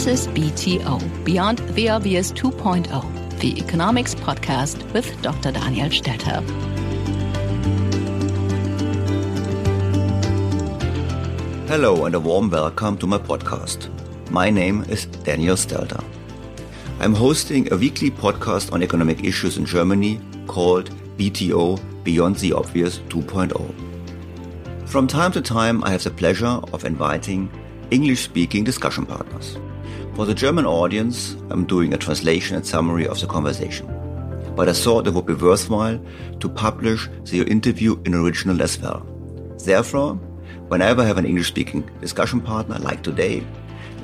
This is BTO, Beyond the Obvious 2.0, the economics podcast with Dr. Daniel Stelter. Hello and a warm welcome to my podcast. My name is Daniel Stelter. I'm hosting a weekly podcast on economic issues in Germany called BTO Beyond the Obvious 2.0. From time to time, I have the pleasure of inviting English speaking discussion partners. For the German audience, I'm doing a translation and summary of the conversation. But I thought it would be worthwhile to publish the interview in original as well. Therefore, whenever I have an English speaking discussion partner like today,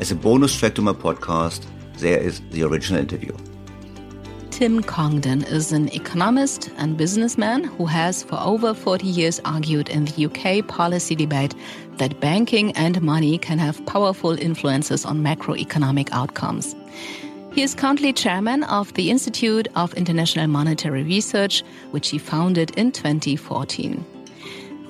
as a bonus track to my podcast, there is the original interview. Tim Congdon is an economist and businessman who has for over 40 years argued in the UK policy debate that banking and money can have powerful influences on macroeconomic outcomes. He is currently chairman of the Institute of International Monetary Research, which he founded in 2014.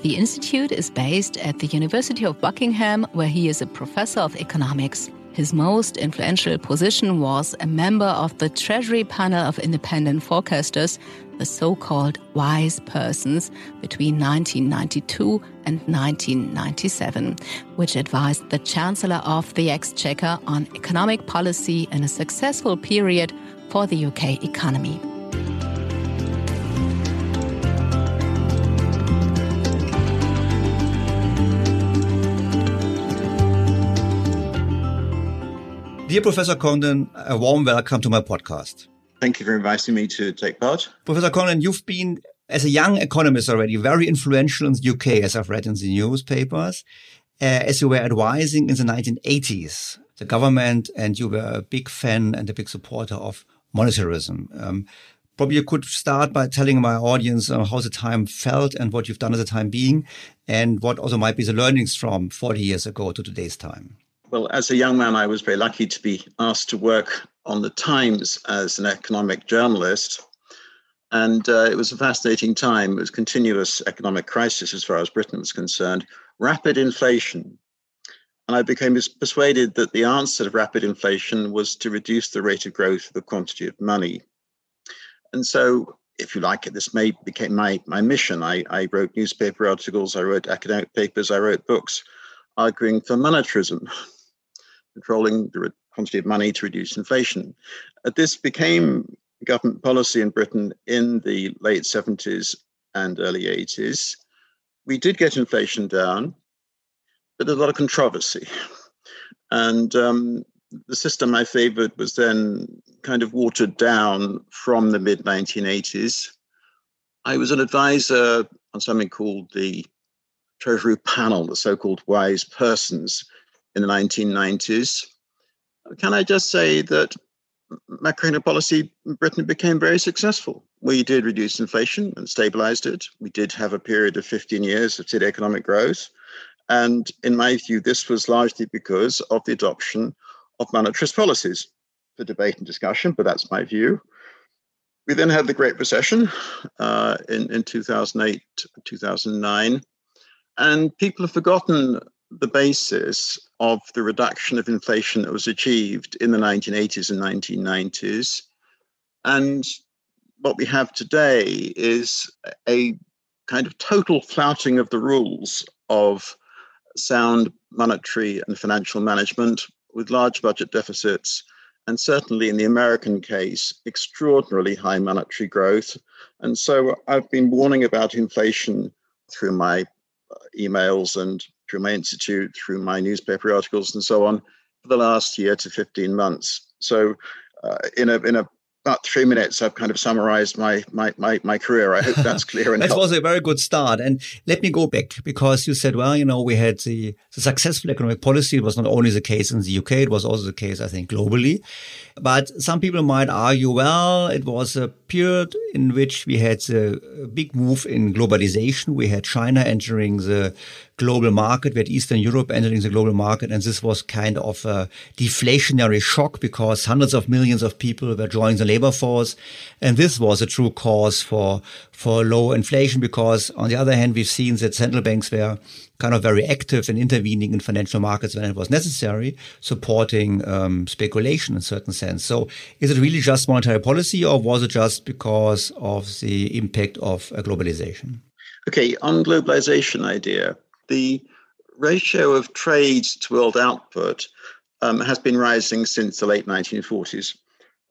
The institute is based at the University of Buckingham, where he is a professor of economics. His most influential position was a member of the Treasury Panel of Independent Forecasters, the so called wise persons, between 1992 and 1997, which advised the Chancellor of the Exchequer on economic policy in a successful period for the UK economy. Dear Professor Congdon, a warm welcome to my podcast. Thank you for inviting me to take part. Professor Congdon, you've been, as a young economist already, very influential in the UK, as I've read in the newspapers, uh, as you were advising in the 1980s the government, and you were a big fan and a big supporter of monetarism. Um, probably you could start by telling my audience uh, how the time felt and what you've done at the time being, and what also might be the learnings from 40 years ago to today's time. Well, as a young man, I was very lucky to be asked to work on the Times as an economic journalist. And uh, it was a fascinating time. It was continuous economic crisis as far as Britain was concerned, rapid inflation, And I became persuaded that the answer to rapid inflation was to reduce the rate of growth of the quantity of money. And so, if you like it, this may became my, my mission. I, I wrote newspaper articles, I wrote academic papers, I wrote books arguing for monetarism, controlling the quantity of money to reduce inflation. Uh, this became government policy in Britain in the late 70s and early 80s. We did get inflation down, but there's a lot of controversy. And um, the system I favored was then kind of watered down from the mid 1980s. I was an advisor on something called the Treasury Panel, the so called wise persons, in the 1990s. Can I just say that macroeconomic policy in Britain became very successful. We did reduce inflation and stabilized it. We did have a period of 15 years of steady economic growth. And in my view, this was largely because of the adoption of monetarist policies for debate and discussion, but that's my view. We then had the Great Recession uh, in, in 2008, 2009, and people have forgotten the basis of the reduction of inflation that was achieved in the 1980s and 1990s. And what we have today is a kind of total flouting of the rules of sound monetary and financial management with large budget deficits, and certainly in the American case, extraordinarily high monetary growth. And so I've been warning about inflation through my uh, emails and through my institute, through my newspaper articles, and so on, for the last year to 15 months. So, uh, in a in a about three minutes, I've kind of summarized my my my, my career. I hope that's clear enough. that was a very good start. And let me go back because you said, well, you know, we had the, the successful economic policy. It was not only the case in the UK; it was also the case, I think, globally. But some people might argue, well, it was a period in which we had a big move in globalization. We had China entering the global market. We had Eastern Europe entering the global market. And this was kind of a deflationary shock because hundreds of millions of people were joining the labor force. And this was a true cause for, for low inflation because on the other hand, we've seen that central banks were kind of very active in intervening in financial markets when it was necessary, supporting um, speculation in a certain sense. So is it really just monetary policy or was it just because of the impact of globalization? Okay, on globalization idea, the ratio of trade to world output um, has been rising since the late 1940s.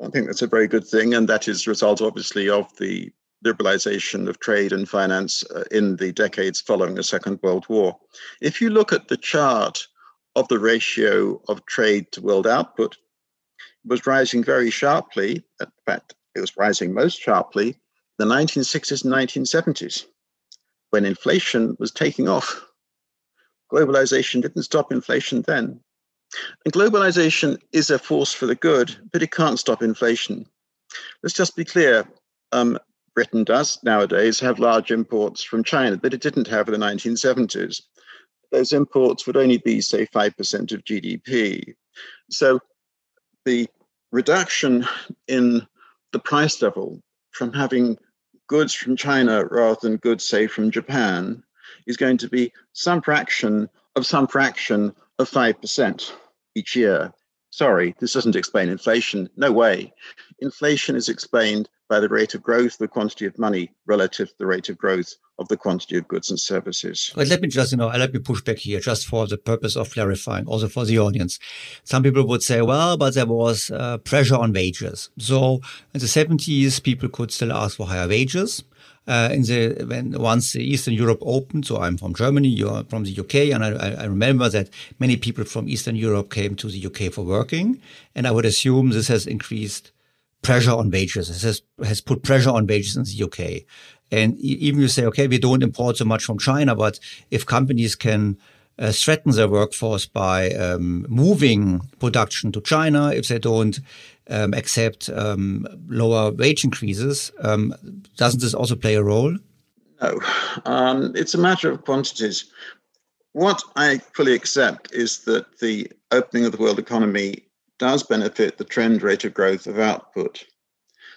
I think that's a very good thing, and that is a result, obviously, of the liberalization of trade and finance uh, in the decades following the Second World War. If you look at the chart of the ratio of trade to world output, it was rising very sharply. In fact, it was rising most sharply the 1960s and 1970s when inflation was taking off globalization didn't stop inflation then. And globalization is a force for the good, but it can't stop inflation. Let's just be clear. Um, Britain does nowadays have large imports from China that it didn't have in the 1970s. Those imports would only be, say, 5% of GDP. So the reduction in the price level from having goods from China rather than goods, say, from Japan is going to be some fraction of some fraction of 5% each year. Sorry, this doesn't explain inflation. No way. Inflation is explained by the rate of growth of the quantity of money relative to the rate of growth of the quantity of goods and services. But let me just, you know, let me push back here just for the purpose of clarifying, also for the audience. Some people would say, well, but there was uh, pressure on wages. So in the 70s, people could still ask for higher wages uh, in the when once Eastern Europe opened. So I'm from Germany, you're from the UK, and I, I, remember that many people from Eastern Europe came to the UK for working, and I would assume this has increased pressure on wages. This has has put pressure on wages in the UK, and even you say, okay, we don't import so much from China, but if companies can uh, threaten their workforce by um, moving production to China, if they don't um, accept um, lower wage increases. Um, doesn't this also play a role? No, um, it's a matter of quantities. What I fully accept is that the opening of the world economy does benefit the trend rate of growth of output.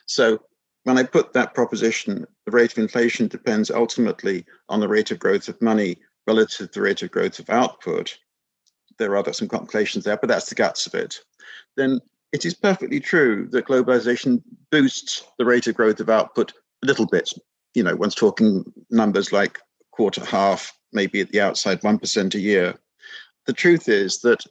So when I put that proposition, the rate of inflation depends ultimately on the rate of growth of money relative to the rate of growth of output. there are some complications there, but that's the guts of it. Then it is perfectly true that globalization boosts the rate of growth of output a little bit. You know, one's talking numbers like quarter, half, maybe at the outside, 1% a year. The truth is that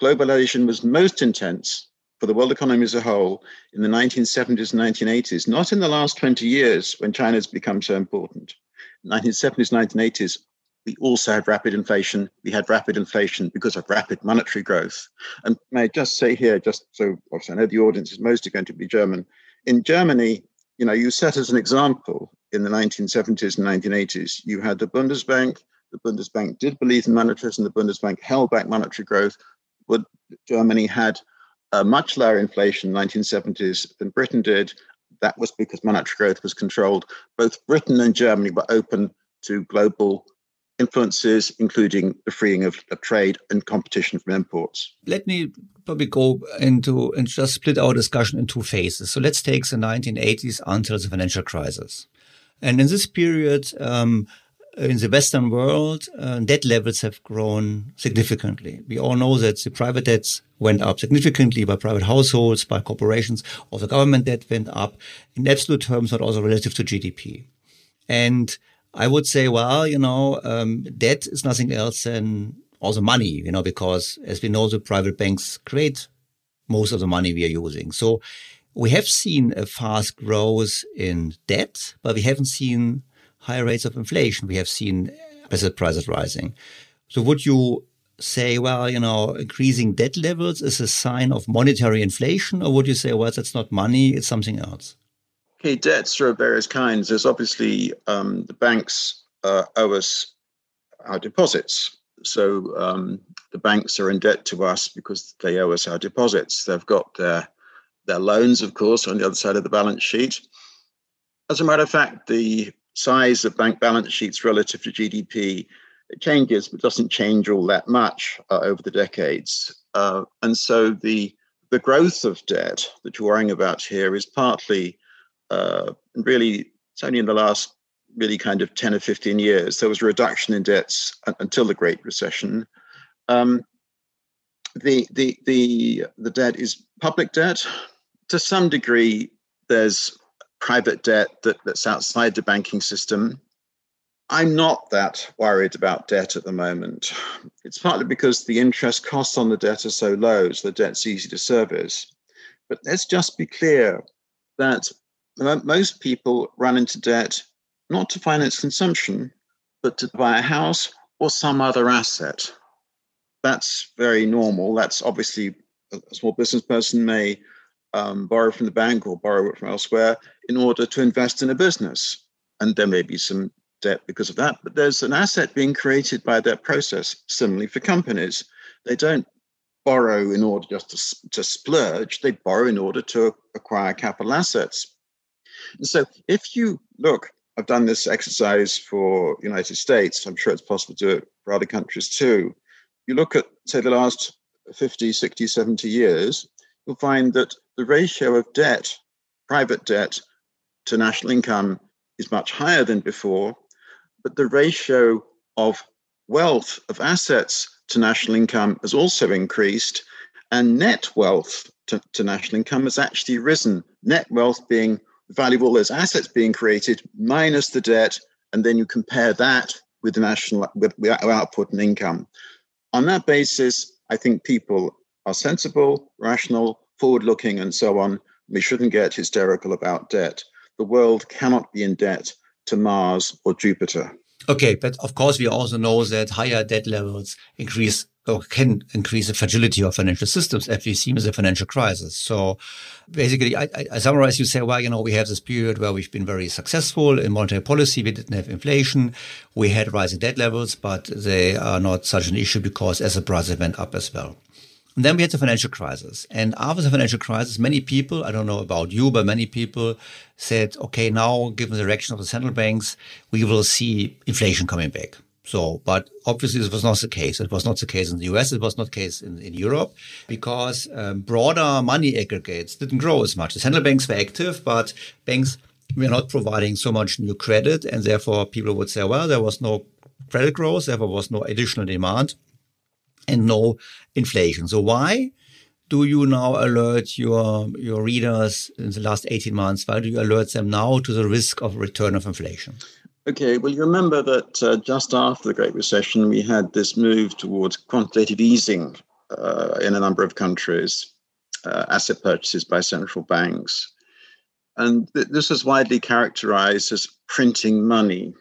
globalization was most intense for the world economy as a whole in the 1970s and 1980s, not in the last 20 years when China's become so important. 1970s, 1980s, we also had rapid inflation. We had rapid inflation because of rapid monetary growth. And may I just say here, just so obviously I know the audience is mostly going to be German. In Germany, you know, you set as an example in the 1970s and 1980s, you had the Bundesbank. The Bundesbank did believe in monetarism. The Bundesbank held back monetary growth. But Germany had a much lower inflation in the 1970s than Britain did. That was because monetary growth was controlled. Both Britain and Germany were open to global influences, including the freeing of, of, trade and competition from imports. Let me probably go into and just split our discussion in two phases. So let's take the 1980s until the financial crisis. And in this period, um, in the Western world, uh, debt levels have grown significantly. We all know that the private debts went up significantly by private households, by corporations. or the government debt went up in absolute terms, but also relative to GDP. And I would say, well, you know, um, debt is nothing else than also money, you know, because as we know, the private banks create most of the money we are using. So we have seen a fast growth in debt, but we haven't seen higher rates of inflation. We have seen asset prices rising. So would you say, well, you know, increasing debt levels is a sign of monetary inflation, or would you say, well, that's not money, it's something else? Okay, debts are of various kinds. There's obviously um, the banks uh, owe us our deposits. So um, the banks are in debt to us because they owe us our deposits. They've got their their loans, of course, on the other side of the balance sheet. As a matter of fact, the size of bank balance sheets relative to GDP changes, but doesn't change all that much uh, over the decades. Uh, and so the the growth of debt that you're worrying about here is partly, uh, really, it's only in the last really kind of 10 or 15 years, there was a reduction in debts until the Great Recession. Um, the, the, the, the debt is public debt. To some degree, there's private debt that, that's outside the banking system. I'm not that worried about debt at the moment. It's partly because the interest costs on the debt are so low, so the debt's easy to service. But let's just be clear that most people run into debt not to finance consumption, but to buy a house or some other asset. That's very normal. That's obviously a small business person may um, borrow from the bank or borrow it from elsewhere in order to invest in a business. And there may be some debt because of that, but there's an asset being created by that process. Similarly, for companies, they don't borrow in order just to, to splurge, they borrow in order to acquire capital assets. And so if you look, I've done this exercise for United States, I'm sure it's possible to do it for other countries too. You look at, say, the last 50, 60, 70 years, you'll find that the ratio of debt, private debt, to national income is much higher than before, but the ratio of wealth, of assets to national income has also increased, and net wealth to, to national income has actually risen. Net wealth being value of all those assets being created minus the debt, and then you compare that with the national with, with output and income. On that basis, I think people are sensible, rational, forward looking, and so on. We shouldn't get hysterical about debt. The world cannot be in debt to Mars or Jupiter. Okay, but of course, we also know that higher debt levels increase or can increase the fragility of financial systems, as we've seen with the financial crisis. So basically, I, I, summarize, you say, well, you know, we have this period where we've been very successful in monetary policy. We didn't have inflation. We had rising debt levels, but they are not such an issue because asset prices went up as well. And then we had the financial crisis. And after the financial crisis, many people, I don't know about you, but many people said, okay, now given the direction of the central banks, we will see inflation coming back. So, but obviously this was not the case. It was not the case in the US. It was not the case in, in Europe because um, broader money aggregates didn't grow as much. The central banks were active, but banks were not providing so much new credit. And therefore people would say, well, there was no credit growth. Therefore was no additional demand. and no inflation. So why do you now alert your your readers in the last 18 months? Why do you alert them now to the risk of return of inflation? Okay, well, you remember that uh, just after the Great Recession, we had this move towards quantitative easing uh, in a number of countries, uh, asset purchases by central banks. And th- this is widely characterized as printing money.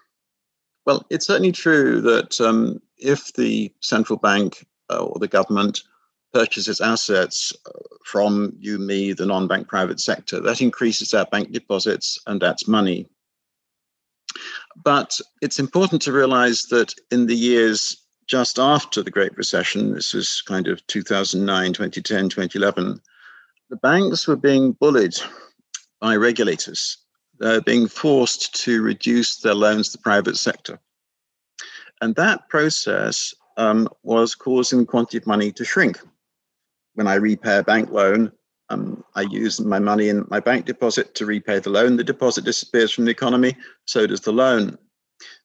Well, it's certainly true that um, if the central bank uh, or the government purchases assets uh, from you, me, the non bank private sector, that increases our bank deposits and that's money. But it's important to realize that in the years just after the Great Recession, this was kind of 2009, 2010, 2011, the banks were being bullied by regulators. They're being forced to reduce their loans to the private sector. And that process um, was causing the quantity of money to shrink. When I repay a bank loan, um, I use my money in my bank deposit to repay the loan. The deposit disappears from the economy, so does the loan.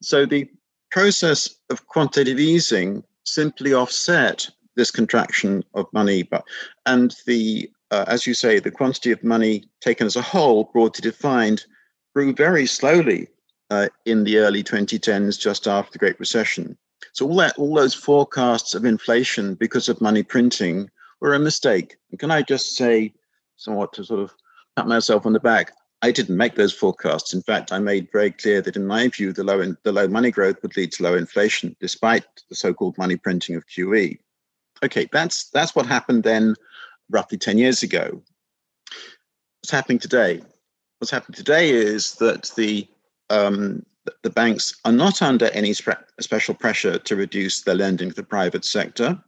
So the process of quantitative easing simply offset this contraction of money, but and the uh, as you say, the quantity of money taken as a whole, broadly defined, grew very slowly uh, in the early 2010s, just after the Great Recession. So all that, all those forecasts of inflation because of money printing were a mistake. And can I just say, somewhat to sort of pat myself on the back, I didn't make those forecasts. In fact, I made very clear that, in my view, the low in, the low money growth would lead to low inflation, despite the so-called money printing of QE. Okay, that's that's what happened then, roughly ten years ago. What's happening today? What's happening today is that the um, the banks are not under any special pressure to reduce their lending to the private sector.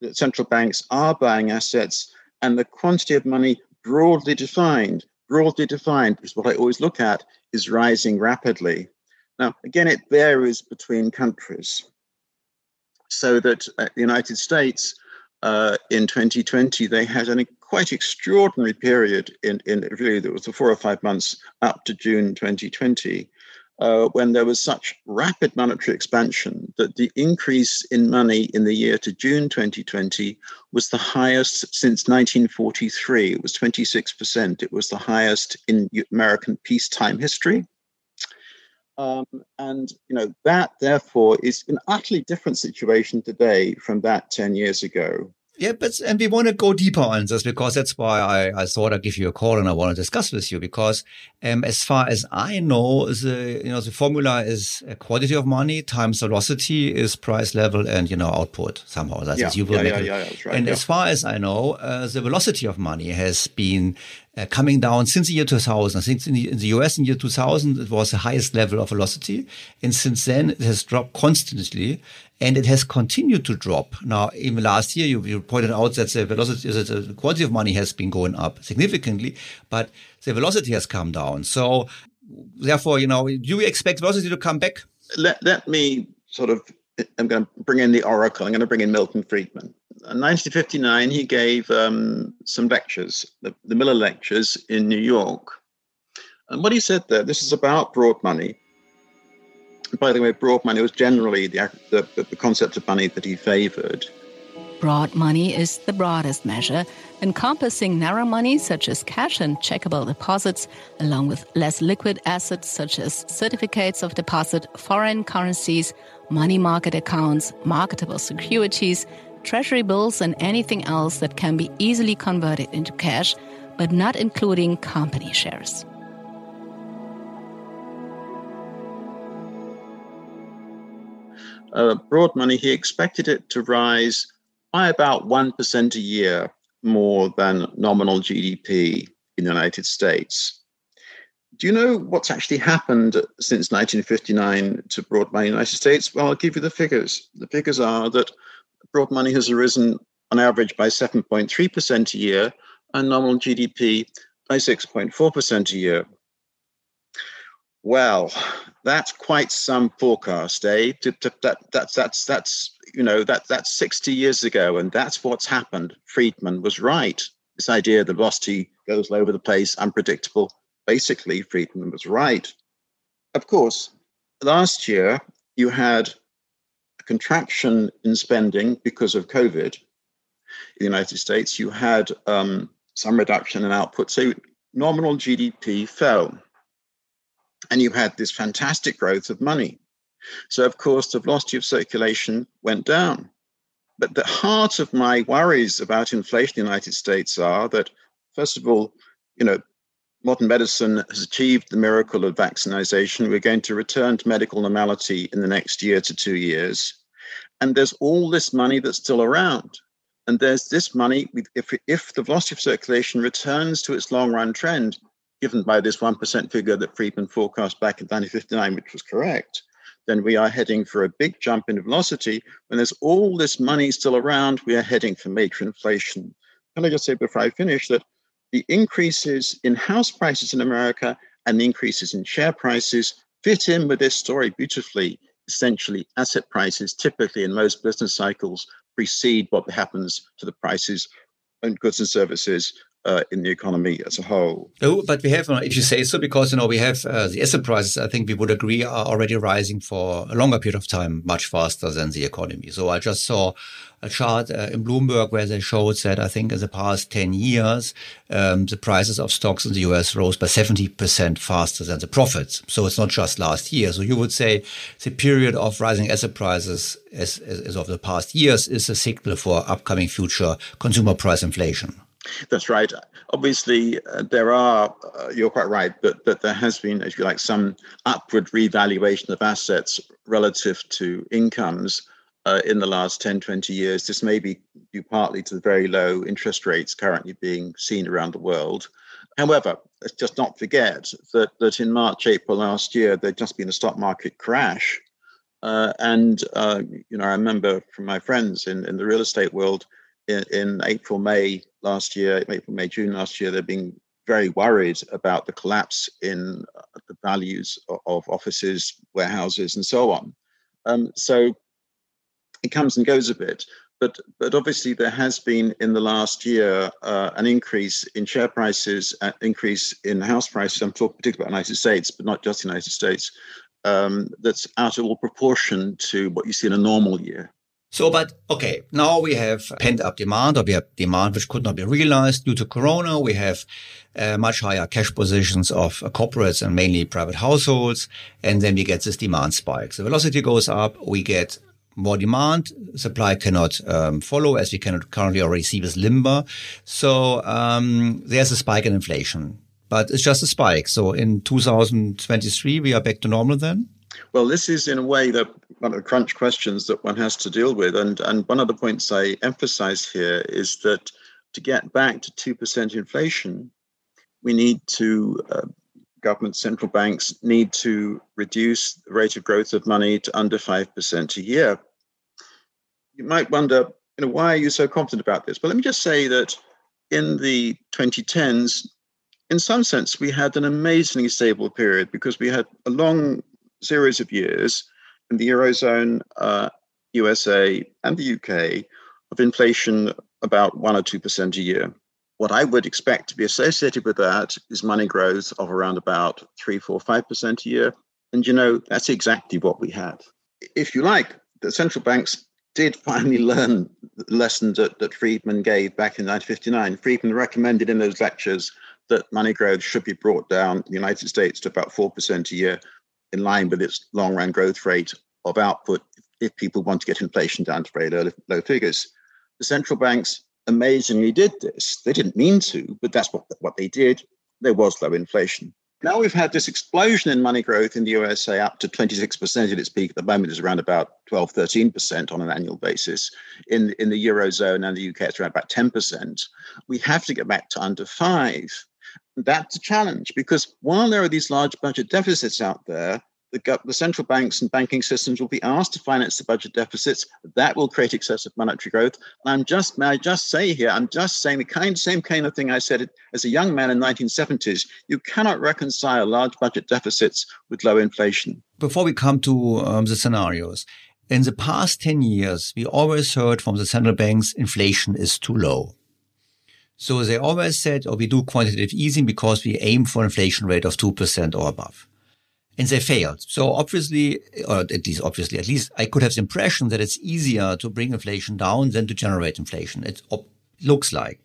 The central banks are buying assets, and the quantity of money broadly defined, broadly defined, is what I always look at, is rising rapidly. Now, again, it varies between countries. So that uh, the United States uh, in 2020, they had a quite extraordinary period in, in really, there was the four or five months up to June 2020, uh, when there was such rapid monetary expansion that the increase in money in the year to June 2020 was the highest since 1943. It was 26%. It was the highest in American peacetime history. Um, and you know that therefore is an utterly different situation today from that 10 years ago yeah, but and we want to go deeper on this because that's why I, I thought I'd give you a call and I want to discuss with you because um, as far as I know, the you know the formula is quantity of money times velocity is price level and you know output somehow. That's yeah, you will yeah, yeah, yeah, that's right. And as far as I know, uh, the velocity of money has been uh, coming down since the year 2000. I think in the, in the US in the year 2000, it was the highest level of velocity. And since then, it has dropped constantly and it has continued to drop. Now, even last year, you, you pointed out that the velocity, that the quantity of money has been going up significantly, but the velocity has come down. So, therefore, you know, do you expect velocity to come back? Let, let me sort of, I'm going to bring in the oracle. I'm going to bring in Milton Friedman. In 1959, he gave um, some lectures, the, the Millar Lectures in New York. And what he said there, this is about broad money by the way, broad money was generally the, the, the concept of money that he favored. Broad money is the broadest measure, encompassing narrow money such as cash and checkable deposits, along with less liquid assets such as certificates of deposit, foreign currencies, money market accounts, marketable securities, treasury bills, and anything else that can be easily converted into cash, but not including company shares. uh, broad money, he expected it to rise by about 1% a year more than nominal GDP in the United States. Do you know what's actually happened since 1959 to broad money in the United States? Well, I'll give you the figures. The figures are that broad money has arisen on average by 7.3% a year and nominal GDP by 6.4% a year. Well, that's quite some forecast, eh? That, that's that's that's you know that that's 60 years ago, and that's what's happened. Friedman was right. This idea the velocity goes all over the place, unpredictable. Basically, Friedman was right. Of course, last year you had contraction in spending because of COVID in the United States. You had um, some reduction in output. So nominal GDP fell. And you had this fantastic growth of money. So, of course, the velocity of circulation went down. But the heart of my worries about inflation in the United States are that, first of all, you know, modern medicine has achieved the miracle of vaccination. We're going to return to medical normality in the next year to two years. And there's all this money that's still around. And there's this money, if, if the velocity of circulation returns to its long run trend, given by this 1% figure that Friedman forecast back in 1959, which was correct, then we are heading for a big jump in velocity. When there's all this money still around, we are heading for major inflation. Can I just say before I finish that the increases in house prices in America and the increases in share prices fit in with this story beautifully. Essentially, asset prices typically in most business cycles precede what happens to the prices and goods and services uh, in the economy as a whole. Oh, but we have, uh, if you say so, because you know we have uh, the asset prices. I think we would agree are already rising for a longer period of time, much faster than the economy. So I just saw a chart uh, in Bloomberg where they showed that I think in the past ten years um, the prices of stocks in the US rose by seventy percent faster than the profits. So it's not just last year. So you would say the period of rising asset prices as, as, as of the past years is a signal for upcoming future consumer price inflation. That's right. Obviously, uh, there are, uh, you're quite right, but, but there has been, if you like, some upward revaluation of assets relative to incomes uh, in the last 10, 20 years. This may be due partly to the very low interest rates currently being seen around the world. However, let's just not forget that, that in March, April last year, there'd just been a stock market crash. Uh, and, uh, you know, I remember from my friends in, in the real estate world, in, in April, May last year, May, June last year, they've been very worried about the collapse in uh, the values of, of offices, warehouses, and so on. Um, so it comes and goes a bit. But, but obviously, there has been in the last year uh, an increase in share prices, an increase in house prices. I'm talking particularly about the United States, but not just the United States. Um, that's out of all proportion to what you see in a normal year. So, but okay, now we have pent up demand or we have demand which could not be realized due to Corona. We have uh, much higher cash positions of uh, corporates and mainly private households. And then we get this demand spike. The velocity goes up. We get more demand. Supply cannot um, follow as we cannot currently already see with limber. So, um, there's a spike in inflation, but it's just a spike. So in 2023, we are back to normal then. Well, this is in a way the one of the crunch questions that one has to deal with, and and one of the points I emphasize here is that to get back to two percent inflation, we need to uh, government central banks need to reduce the rate of growth of money to under five percent a year. You might wonder, you know, why are you so confident about this? But let me just say that in the 2010s, in some sense, we had an amazingly stable period because we had a long series of years in the Eurozone, uh, USA, and the UK of inflation about 1 or 2% a year. What I would expect to be associated with that is money growth of around about 3, 4, 5% a year. And you know, that's exactly what we had. If you like, the central banks did finally learn the lesson that, that Friedman gave back in 1959. Friedman recommended in those lectures that money growth should be brought down in the United States to about 4% a year in line with its long run growth rate of output if people want to get inflation down to very low, low figures. The central banks amazingly did this. They didn't mean to, but that's what, what they did. There was low inflation. Now we've had this explosion in money growth in the USA up to 26% at its peak. At the moment, it's around about 12, 13% on an annual basis. In, in the Eurozone and the UK, it's around about 10%. We have to get back to under five that's a challenge because while there are these large budget deficits out there, the, the, central banks and banking systems will be asked to finance the budget deficits. That will create excessive monetary growth. And I'm just, may I just say here, I'm just saying the kind, same kind of thing I said as a young man in 1970s. You cannot reconcile large budget deficits with low inflation. Before we come to um, the scenarios, in the past 10 years, we always heard from the central banks inflation is too low. So they always said, oh, we do quantitative easing because we aim for inflation rate of 2% or above. and they failed. So obviously, or at least obviously, at least I could have the impression that it's easier to bring inflation down than to generate inflation. It op- looks like.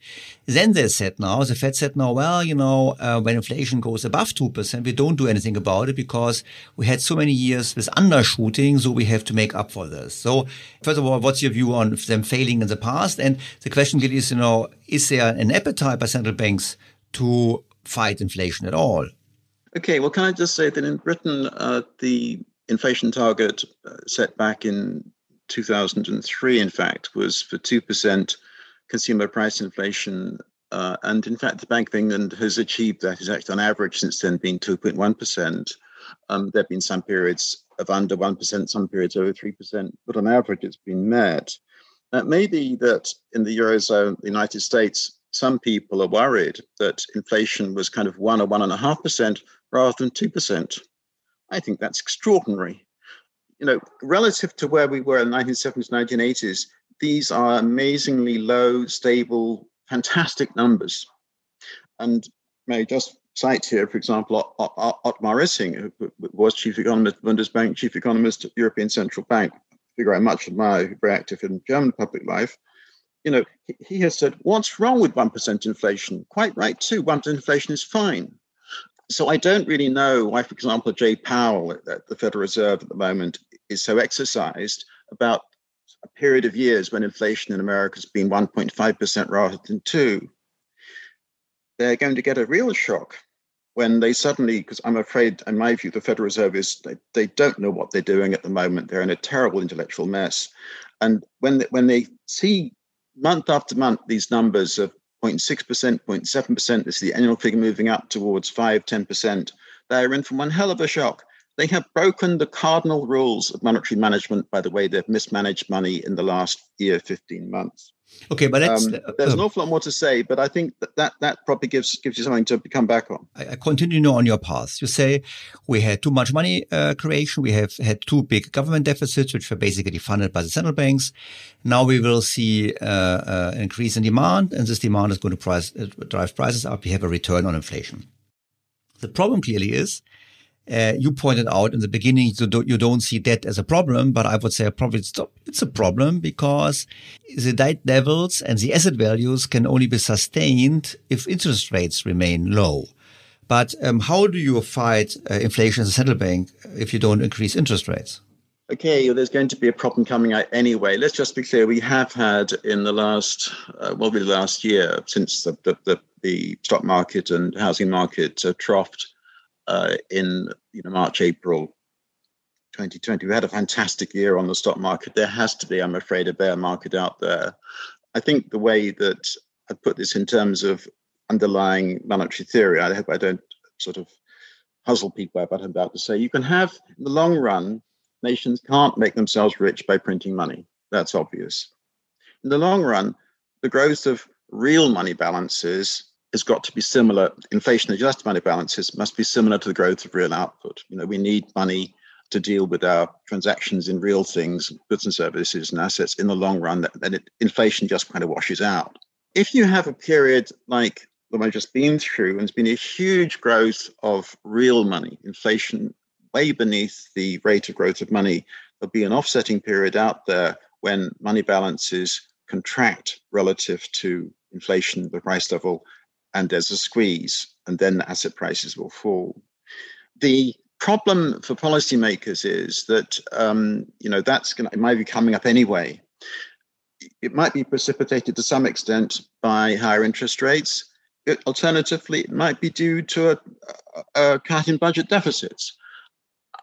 Then they said now, the Fed said now, well, you know, uh, when inflation goes above 2%, we don't do anything about it because we had so many years with undershooting. So we have to make up for this. So first of all, what's your view on them failing in the past? And the question really is, you know, is there an appetite by central banks to fight inflation at all? Okay, well, can I just say that in Britain, uh, the inflation target uh, set back in 2003, in fact, was for 2% consumer price inflation. Uh, and in fact, the Bank of England has achieved that. It's actually on average since then been 2.1%. Um, there have been some periods of under 1%, some periods over 3%, but on average, it's been met. It may be that in the Eurozone, the United States, some people are worried that inflation was kind of one or one and a half percent rather than 2%. I think that's extraordinary. You know, relative to where we were in the 1970s, 1980s, these are amazingly low, stable, fantastic numbers. And may I just cite here, for example, Otmar Issing, who was chief economist, of Bundesbank, chief economist at European Central Bank, figure I much admire, very active in German public life. You know, he has said, what's wrong with 1% inflation? Quite right, too. 1% inflation is fine. So I don't really know why, for example, Jay Powell at the Federal Reserve at the moment is so exercised about a period of years when inflation in America has been 1.5% rather than 2. They're going to get a real shock when they suddenly, because I'm afraid, in my view, the Federal Reserve is, they, they don't know what they're doing at the moment. They're in a terrible intellectual mess. And when they, when they see month after month these numbers of 0.6%, 0.7%. This is the annual figure moving up towards 5, 10%. They're in for one hell of a shock. They have broken the cardinal rules of monetary management by the way they've mismanaged money in the last year, 15 months. Okay, but um, there's uh, an awful lot more to say, but I think that that, that probably gives gives you something to come back on. I, I continue on your path. You say we had too much money uh, creation. We have had two big government deficits, which were basically funded by the central banks. Now we will see uh, uh, an increase in demand, and this demand is going to price, uh, drive prices up. We have a return on inflation. The problem clearly is uh, you pointed out in the beginning you don't, you don't see debt as a problem, but I would say probably it's, it's a problem because the debt levels and the asset values can only be sustained if interest rates remain low. But um, how do you fight uh, inflation as a central bank if you don't increase interest rates? Okay, well, there's going to be a problem coming out anyway. Let's just be clear. We have had in the last, uh, well, the last year, since the, the, the, the stock market and housing market uh, troughed uh, in you know March, April 2020. We had a fantastic year on the stock market. There has to be, I'm afraid, a bear market out there. I think the way that I put this in terms of underlying monetary theory, I hope I don't sort of puzzle people about what I'm about to say. You can have, in the long run, nations can't make themselves rich by printing money. That's obvious. In the long run, the growth of real money balances has got to be similar. Inflation adjusted money balances must be similar to the growth of real output. You know, we need money to deal with our transactions in real things, goods and services and assets in the long run, then it, inflation just kind of washes out. If you have a period like the one I've just been through, and there's been a huge growth of real money, inflation way beneath the rate of growth of money, there'll be an offsetting period out there when money balances contract relative to inflation, the price level, and there's a squeeze, and then the asset prices will fall. The problem for policymakers is that um, you know that's going it might be coming up anyway. It might be precipitated to some extent by higher interest rates. It, alternatively, it might be due to a, a, a cut in budget deficits.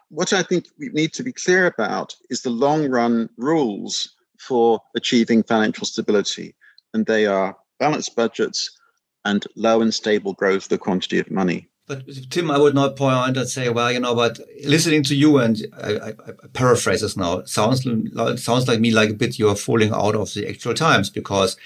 What I think we need to be clear about is the long run rules for achieving financial stability, and they are balanced budgets and low and stable growth the quantity of money. But Tim, I would not point and say, well, you know, but listening to you and I, I, I paraphrase this now, sounds sounds like me like a bit you're falling out of the actual times because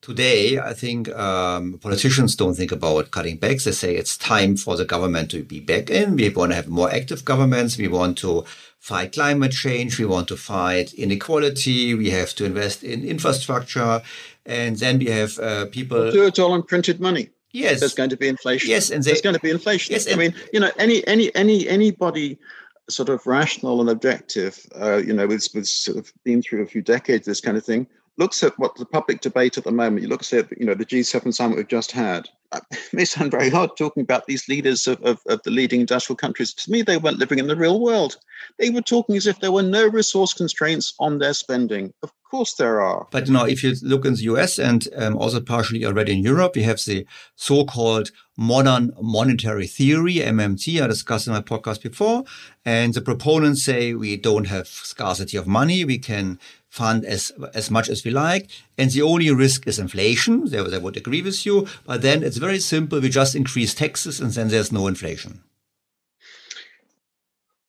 today I think um, politicians don't think about cutting back. They say it's time for the government to be back in. We want to have more active governments. We want to fight climate change. We want to fight inequality. We have to invest in infrastructure. And then we have uh, people we'll do it all on printed money. Yes, there's going to be inflation. Yes, and they, there's going to be inflation. Yes, I mean, you know, any any any anybody sort of rational and objective, uh, you know, with, with sort of been through a few decades, this kind of thing, looks at what the public debate at the moment. You look at, you know, the G7 summit we've just had. It may sound very odd talking about these leaders of, of, of the leading industrial countries. To me, they weren't living in the real world. They were talking as if there were no resource constraints on their spending. Of course there are. But you know, if you look in the US and um, also partially already in Europe, you have the so-called modern monetary theory, MMT, I discussed in my podcast before. And the proponents say we don't have scarcity of money. We can fund as, as much as we like. And the only risk is inflation. They, they would agree with you. But then it's very simple. We just increase taxes and then there's no inflation.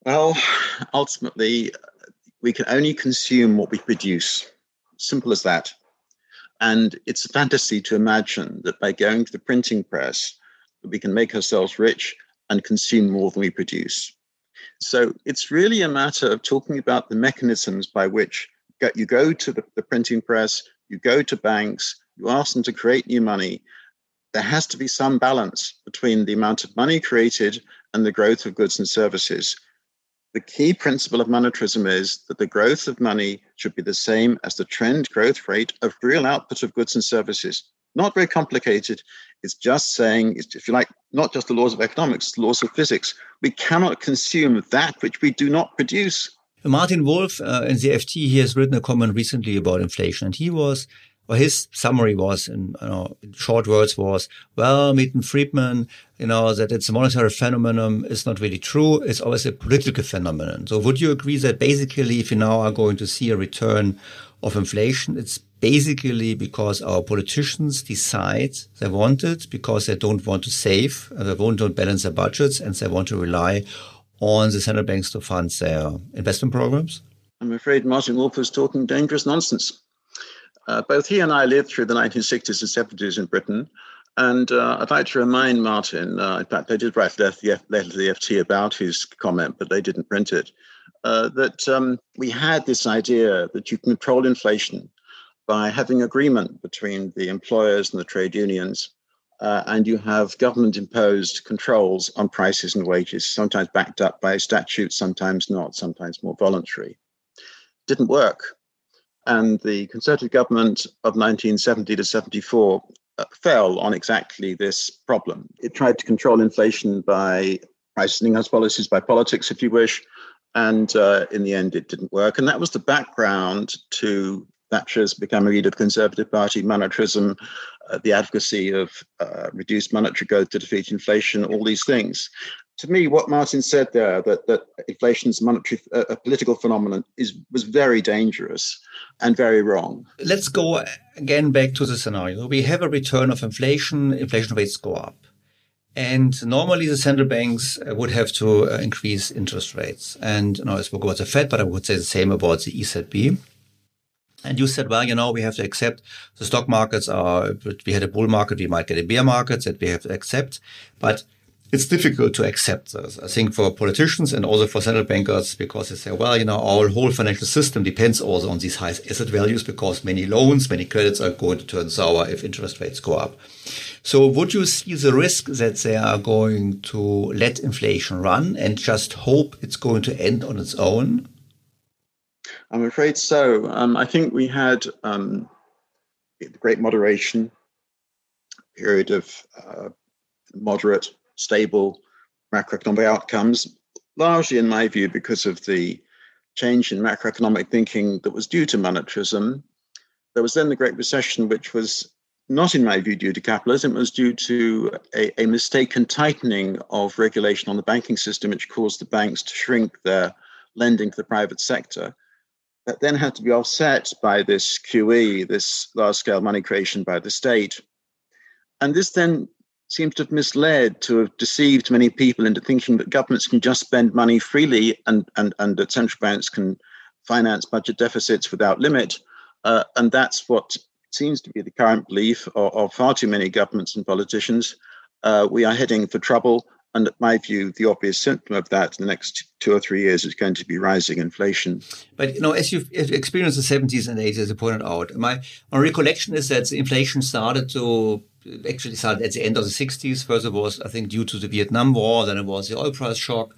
Well, ultimately, we can only consume what we produce. Simple as that. And it's a fantasy to imagine that by going to the printing press, we can make ourselves rich and consume more than we produce. So it's really a matter of talking about the mechanisms by which you go to the, the printing press, you go to banks, you ask them to create new money. There has to be some balance between the amount of money created and the growth of goods and services the key principle of monetarism is that the growth of money should be the same as the trend growth rate of real output of goods and services. Not very complicated. It's just saying, if you like, not just the laws of economics, laws of physics. We cannot consume that which we do not produce. Martin Wolf uh, in the FT, he has written a comment recently about inflation, and he was well, his summary was, in, you know, short words, was, well, Milton Friedman, you know, that it's a monetary phenomenon is not really true. It's always a political phenomenon. So would you agree that basically, if you now are going to see a return of inflation, it's basically because our politicians decide they want it because they don't want to save, they won't don't balance their budgets, and they want to rely on the central banks to fund their investment programs? I'm afraid Martin Wolf is talking dangerous nonsense. Uh, both he and I lived through the 1960s and 70s in Britain. And uh, I'd like to remind Martin, uh, in fact, they did write a letter, to the FT about his comment, but they didn't print it, uh, that um, we had this idea that you control inflation by having agreement between the employers and the trade unions. Uh, and you have government imposed controls on prices and wages, sometimes backed up by statute, sometimes not, sometimes more voluntary. Didn't work and the Conservative government of 1970 to 74 uh, fell on exactly this problem. It tried to control inflation by pricing house policies, by politics, if you wish, and uh, in the end, it didn't work. And that was the background to Thatcher's becoming leader of the Conservative Party, monetarism, uh, the advocacy of uh, reduced monetary growth to defeat inflation, all these things to me, what Martin said there, that, that inflation is a monetary, uh, a political phenomenon, is was very dangerous and very wrong. Let's go again back to the scenario. We have a return of inflation, inflation rates go up. And normally the central banks uh, would have to uh, increase interest rates. And you know, I spoke about the Fed, but I would say the same about the ECB. And you said, well, you know, we have to accept the stock markets are, we had a bull market, we might get a bear market that we have to accept. But it's difficult to accept this. I think for politicians and also for central bankers, because they say, well, you know, our whole financial system depends also on these high asset values because many loans, many credits are going to turn sour if interest rates go up. So would you see the risk that they are going to let inflation run and just hope it's going to end on its own? I'm afraid so. Um, I think we had um, great moderation, period of uh, moderate stable macroeconomic outcomes, largely, in my view, because of the change in macroeconomic thinking that was due to monetarism. There was then the Great Recession, which was not, in my view, due to capitalism. It was due to a, a mistaken tightening of regulation on the banking system, which caused the banks to shrink their lending to the private sector. That then had to be offset by this QE, this large scale money creation by the state. And this then seems to have misled, to have deceived many people into thinking that governments can just spend money freely and, and, and that central banks can finance budget deficits without limit. Uh, and that's what seems to be the current belief of, of far too many governments and politicians. Uh, we are heading for trouble. And my view, the obvious symptom of that in the next two or three years is going to be rising inflation. But you know, as you've experienced the 70s and 80s, as you pointed out, my, my recollection is that the inflation started to actually started at the end of the 60s. First it was, I think, due to the Vietnam War, then it was the oil price shock.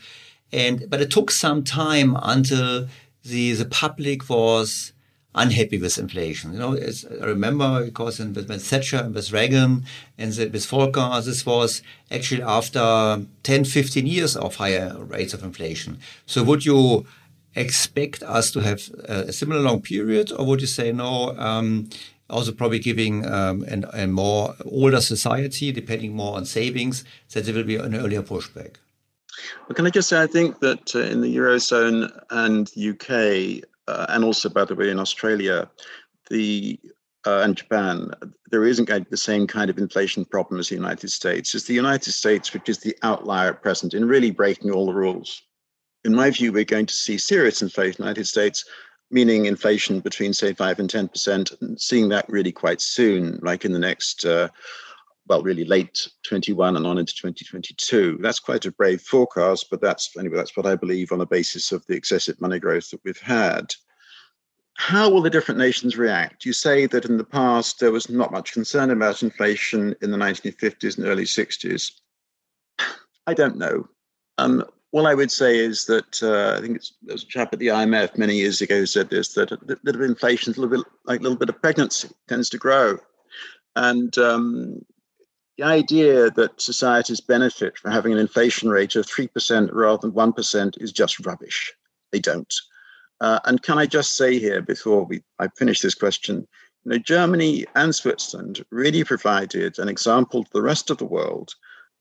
And, but it took some time until the, the public was unhappy with inflation. You know, I remember because in, with, with Thatcher and with Reagan and the, with Volcker, this was actually after 10, 15 years of higher rates of inflation. So would you expect us to have a similar long period or would you say no, um, also probably giving um, an, a more older society, depending more on savings, that there will be an earlier pushback. Well, can I just say, I think that uh, in the Eurozone and UK, uh, and also, by the way, in Australia, the uh, and Japan, there isn't the same kind of inflation problem as the United States. It's the United States which is the outlier at present in really breaking all the rules. In my view, we're going to see serious inflation in the United States meaning inflation between say five and ten percent, and seeing that really quite soon, like in the next. Uh, well, really late 21 and on into 2022. That's quite a brave forecast, but that's anyway, that's what I believe on the basis of the excessive money growth that we've had. How will the different nations react? You say that in the past there was not much concern about inflation in the 1950s and early 60s. I don't know. Um, all I would say is that uh, I think it's, there was a chap at the IMF many years ago who said this that a little bit of inflation is a little bit like a little bit of pregnancy, tends to grow. And um, the idea that societies benefit from having an inflation rate of 3% rather than 1% is just rubbish. They don't. Uh, and can I just say here before we I finish this question, you know, Germany and Switzerland really provided an example to the rest of the world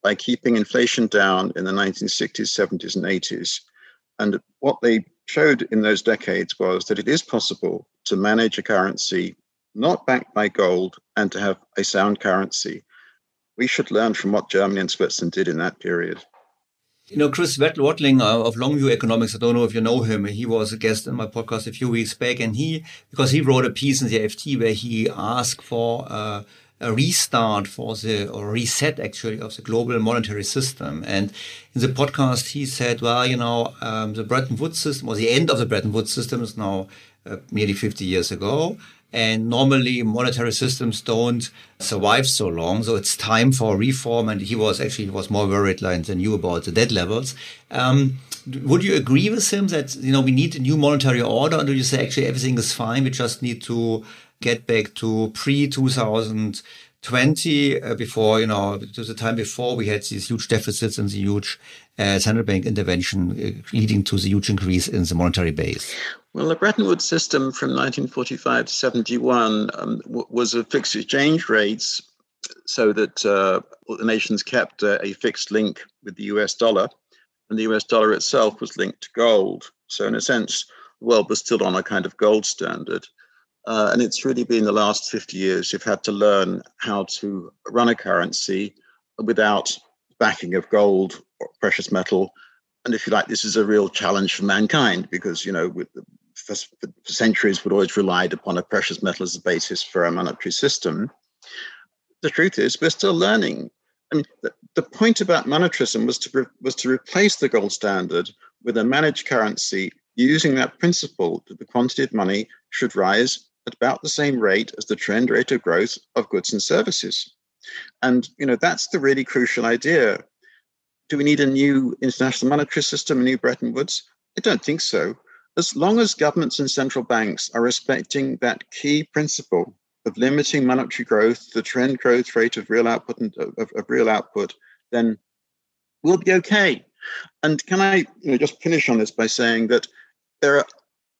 by keeping inflation down in the 1960s, 70s, and 80s. And what they showed in those decades was that it is possible to manage a currency not backed by gold and to have a sound currency. We should learn from what Germany and Switzerland did in that period. You know, Chris Watling of Longview Economics, I don't know if you know him. He was a guest in my podcast a few weeks back, and he, because he wrote a piece in the FT where he asked for uh, a restart for the or reset actually of the global monetary system. And in the podcast, he said, well, you know, um, the Bretton Woods system or the end of the Bretton Woods system is now uh, nearly 50 years ago. And normally monetary systems don't survive so long. So it's time for reform. And he was actually, he was more worried like, than you about the debt levels. Um, would you agree with him that, you know, we need a new monetary order? Or do you say actually everything is fine? We just need to get back to pre 2020 uh, before, you know, to the time before we had these huge deficits and the huge uh, central bank intervention uh, leading to the huge increase in the monetary base. Well, the Bretton Woods system from 1945 to 71 um, was a fixed exchange rates so that uh, the nations kept uh, a fixed link with the US dollar, and the US dollar itself was linked to gold. So, in a sense, the world was still on a kind of gold standard. Uh, and it's really been the last 50 years you've had to learn how to run a currency without backing of gold or precious metal. And if you like, this is a real challenge for mankind because, you know, with the, for, for centuries we'd always relied upon a precious metal as the basis for our monetary system. The truth is, we're still learning. I mean, the, the point about monetarism was to was to replace the gold standard with a managed currency using that principle that the quantity of money should rise at about the same rate as the trend rate of growth of goods and services. And you know that's the really crucial idea. Do we need a new international monetary system, a new Bretton Woods? I don't think so. As long as governments and central banks are respecting that key principle of limiting monetary growth, the trend growth rate of real output and of, of real output, then we'll be okay. And can I you know, just finish on this by saying that there are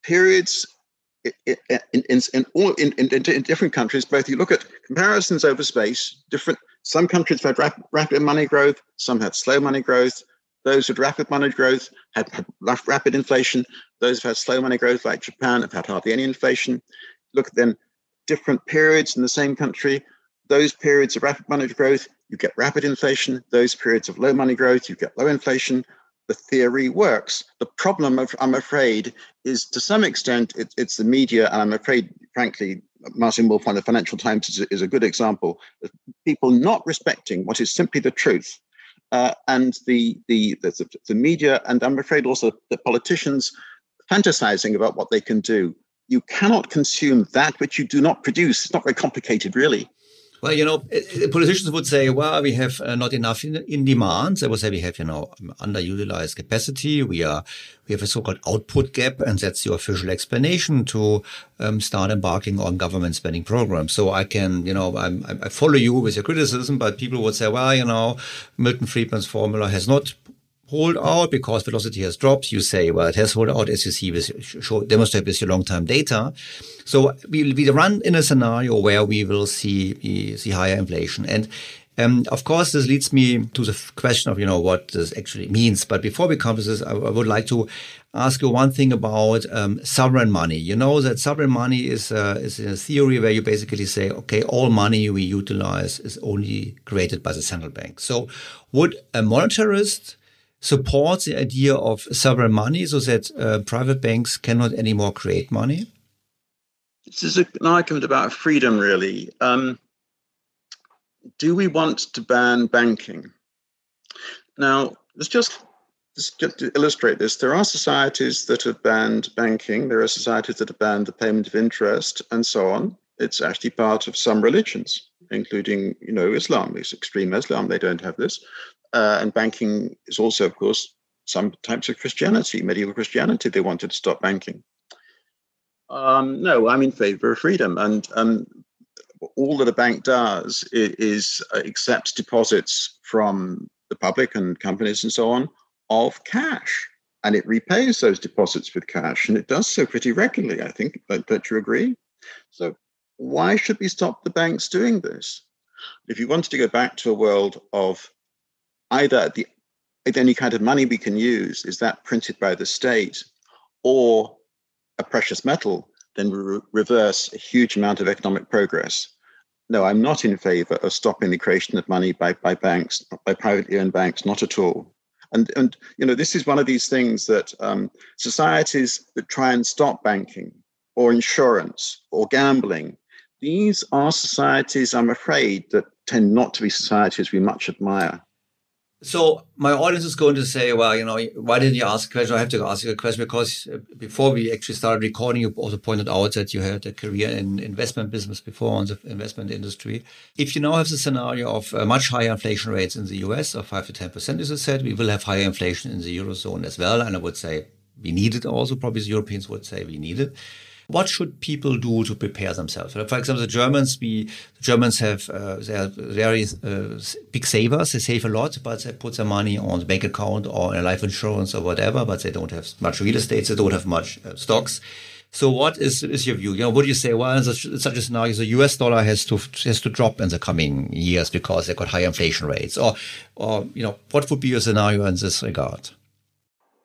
periods in, in, in, all, in, in, different countries, both you look at comparisons over space, different, some countries had rapid, rapid money growth, some had slow money growth. Those with rapid money growth had, rapid inflation. Those who had slow money growth, like Japan, have had hardly any inflation. Look at then different periods in the same country. Those periods of rapid money growth, you get rapid inflation. Those periods of low money growth, you get low inflation the theory works. The problem, of, I'm afraid, is to some extent it, it's the media, and I'm afraid, frankly, Martin Wolf on the Financial Times is, is, a good example. Of people not respecting what is simply the truth, uh, and the, the the the media, and I'm afraid also the politicians fantasizing about what they can do. You cannot consume that which you do not produce. It's not very complicated, really. Well, you know, politicians would say, well, we have uh, not enough in, in demand. They would say we have, you know, underutilized capacity. We are, we have a so-called output gap, and that's the official explanation to um, start embarking on government spending programs. So I can, you know, I'm, I follow you with your criticism, but people would say, well, you know, Milton Friedman's formula has not hold out because velocity has dropped. You say, well, it has hold out as you see with show, demonstrate with your long-term data. So we, we run in a scenario where we will see, see higher inflation. And um, of course, this leads me to the question of, you know, what this actually means. But before we come to this, I, I would like to ask you one thing about um, sovereign money. You know that sovereign money is, uh, is a theory where you basically say, okay, all money we utilize is only created by the central bank. So would a monetarist supports the idea of sovereign money so that uh, private banks cannot anymore create money? This is an argument about freedom, really. Um, do we want to ban banking? Now, let's just, just to illustrate this. There are societies that have banned banking, there are societies that have banned the payment of interest, and so on. It's actually part of some religions, including, you know, Islam. It's extreme Islam. They don't have this. Uh, and banking is also, of course, some types of Christianity, medieval Christianity. They wanted to stop banking. Um, no, I'm in favor of freedom. And um, all that a bank does is, is accepts deposits from the public and companies and so on of cash. And it repays those deposits with cash. And it does so pretty regularly, I think. Don't, don't you agree? So, why should we stop the banks doing this? If you wanted to go back to a world of either the any kind of money we can use is that printed by the state or a precious metal, then we re- reverse a huge amount of economic progress. No, I'm not in favor of stopping the creation of money by, by banks, by privately owned banks, not at all. And, and you know, this is one of these things that um, societies that try and stop banking or insurance or gambling, these are societies, I'm afraid, that tend not to be societies we much admire. So my audience is going to say, well, you know, why didn't you ask a question? I have to ask you a question because uh, before we actually started recording, you also pointed out that you had a career in investment business before in the investment industry. If you now have the scenario of much higher inflation rates in the US of five to 10%, as I said, we will have higher inflation in the Eurozone as well. And I would say we need it also. Probably the Europeans would say we need it. What should people do to prepare themselves? For example, the Germans, we the Germans have uh, they are very uh, big savers. They save a lot, but they put their money on the bank account or in life insurance or whatever. But they don't have much real estate. They don't have much uh, stocks. So what is, is your view? You know, do you say? Well, such, such a scenario, the US dollar has to has to drop in the coming years because they got high inflation rates, or or you know, what would be your scenario in this regard?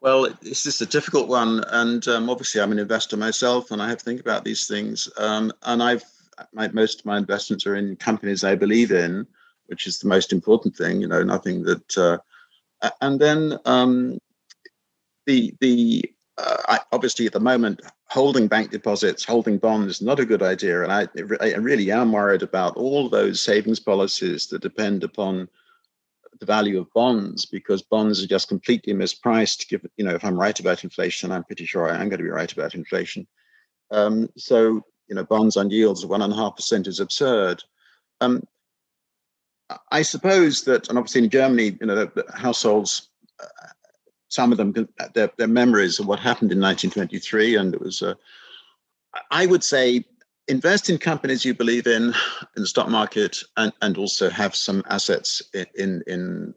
Well, this is a difficult one, and um, obviously, I'm an investor myself, and I have to think about these things. Um, and I've my, most of my investments are in companies I believe in, which is the most important thing. You know, nothing that. Uh, and then um, the the uh, I, obviously at the moment holding bank deposits, holding bonds, is not a good idea, and I, I really am worried about all those savings policies that depend upon the value of bonds because bonds are just completely mispriced. Given, you know, if I'm right about inflation, I'm pretty sure I am going to be right about inflation. Um, so, you know, bonds on yields of one and a half percent is absurd. Um, I suppose that, and obviously in Germany, you know, the, the households, uh, some of them, their, their memories of what happened in 1923, and it was, uh, I would say, invest in companies you believe in in the stock market and, and also have some assets in, in, in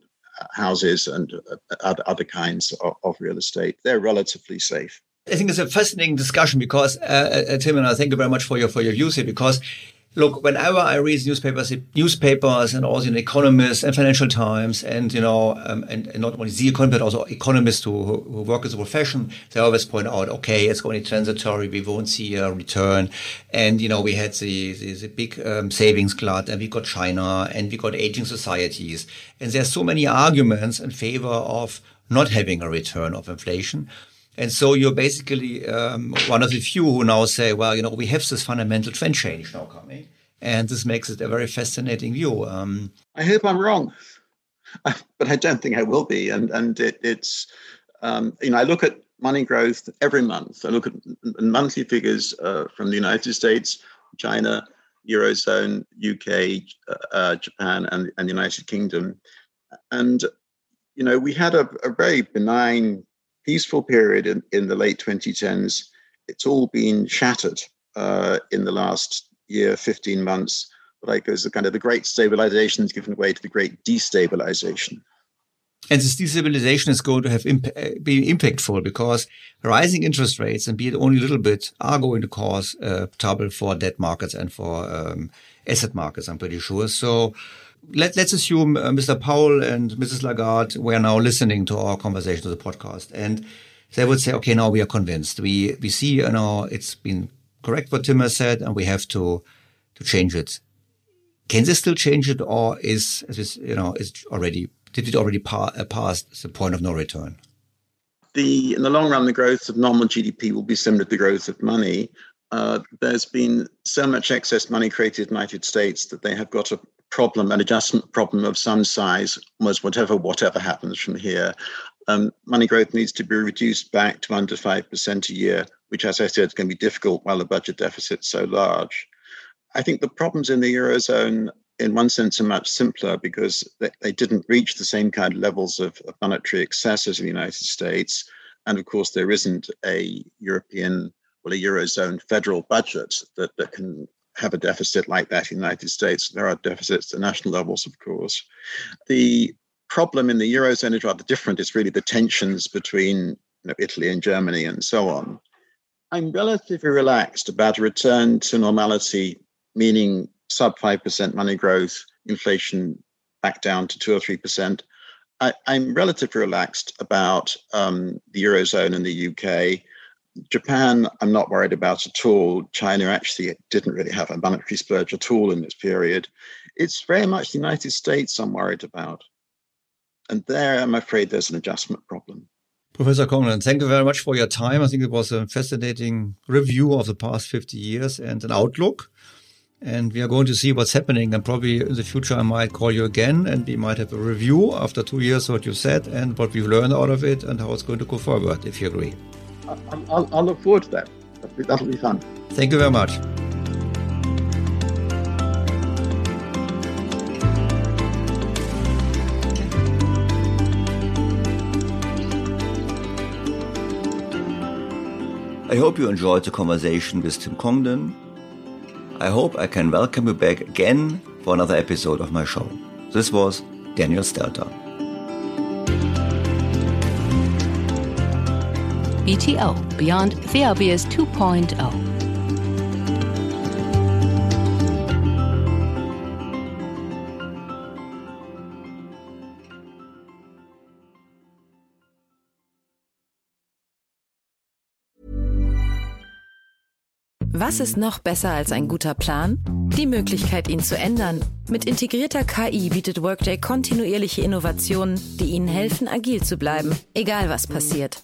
houses and uh, other kinds of, of, real estate. They're relatively safe. I think it's a fascinating discussion because, uh, uh, Tim, and I thank you very much for your for your views here because look, whenever I read newspapers, newspapers and also in Economist and Financial Times, and you know, um, and, and, not only the economist, but also economists who, who work as a profession, they always point out, okay, it's only transitory. We won't see a return. And you know, we had the the, the big um, savings glut, and we got China, and we got aging societies, and there's so many arguments in favor of not having a return of inflation. And so you're basically um, one of the few who now say, well, you know, we have this fundamental trend change now coming. And this makes it a very fascinating view. Um, I hope I'm wrong, but I don't think I will be. And, and it, it's, um, you know, I look at money growth every month. I look at monthly figures uh, from the United States, China, Eurozone, UK, uh, Japan, and, and the United Kingdom. And, you know, we had a, a very benign, peaceful period in, in the late 2010s. It's all been shattered uh, in the last year, 15 months. Like as the kind of the great stabilization has given way to the great destabilization. And this destabilization is going to have imp- be impactful because rising interest rates, and be it only a little bit, are going to cause uh, trouble for debt markets and for um, asset markets. I'm pretty sure. So let, us assume uh, Mr. Powell and Mrs. Lagarde were now listening to our conversation to the podcast, and they would say, "Okay, now we are convinced. We we see, you know, it's been correct what Tim has said, and we have to to change it." Can they still change it, or is, is you know is already did it already pa- uh, pass the point of no return? The in the long run, the growth of nominal GDP will be similar to the growth of money. Uh, there's been so much excess money created in the United States that they have got a problem, an adjustment problem of some size, was whatever whatever happens from here. Um, money growth needs to be reduced back to under five percent a year, which, as I said, is going to be difficult while the budget deficit's so large. I think the problems in the eurozone in one sense, are much simpler because they, they didn't reach the same kind of levels of, of monetary excess as in the United States. And of course, there isn't a European, well, a Eurozone federal budget that, that can have a deficit like that in the United States. There are deficits at national levels, of course. The problem in the Eurozone is rather different. It's really the tensions between you know, Italy and Germany and so on. I'm relatively relaxed about a return to normality, meaning sub 5% money growth, inflation back down to 2 or 3%. I, am relatively relaxed about um, the Eurozone and the UK. Japan, I'm not worried about at all. China actually didn't really have a monetary splurge at all in this period. It's very much the United States I'm worried about. And there, I'm afraid there's an adjustment problem. Professor Congdon, thank you very much for your time. I think it was a fascinating review of the past 50 years and an outlook and we are going to see what's happening. And probably in the future, I might call you again and we might have a review after two years what you said and what we've learned out of it and how it's going to go forward, if you agree. I'll, I'll look forward to that. That'll be fun. Thank you very much. I hope you enjoyed the conversation with Tim Congdon I hope I can welcome you back again for another episode of my show. This was Daniel Stelter. BTO Beyond the Obvious 2.0. Was ist noch besser als ein guter Plan? Die Möglichkeit, ihn zu ändern. Mit integrierter KI bietet Workday kontinuierliche Innovationen, die Ihnen helfen, agil zu bleiben, egal was passiert.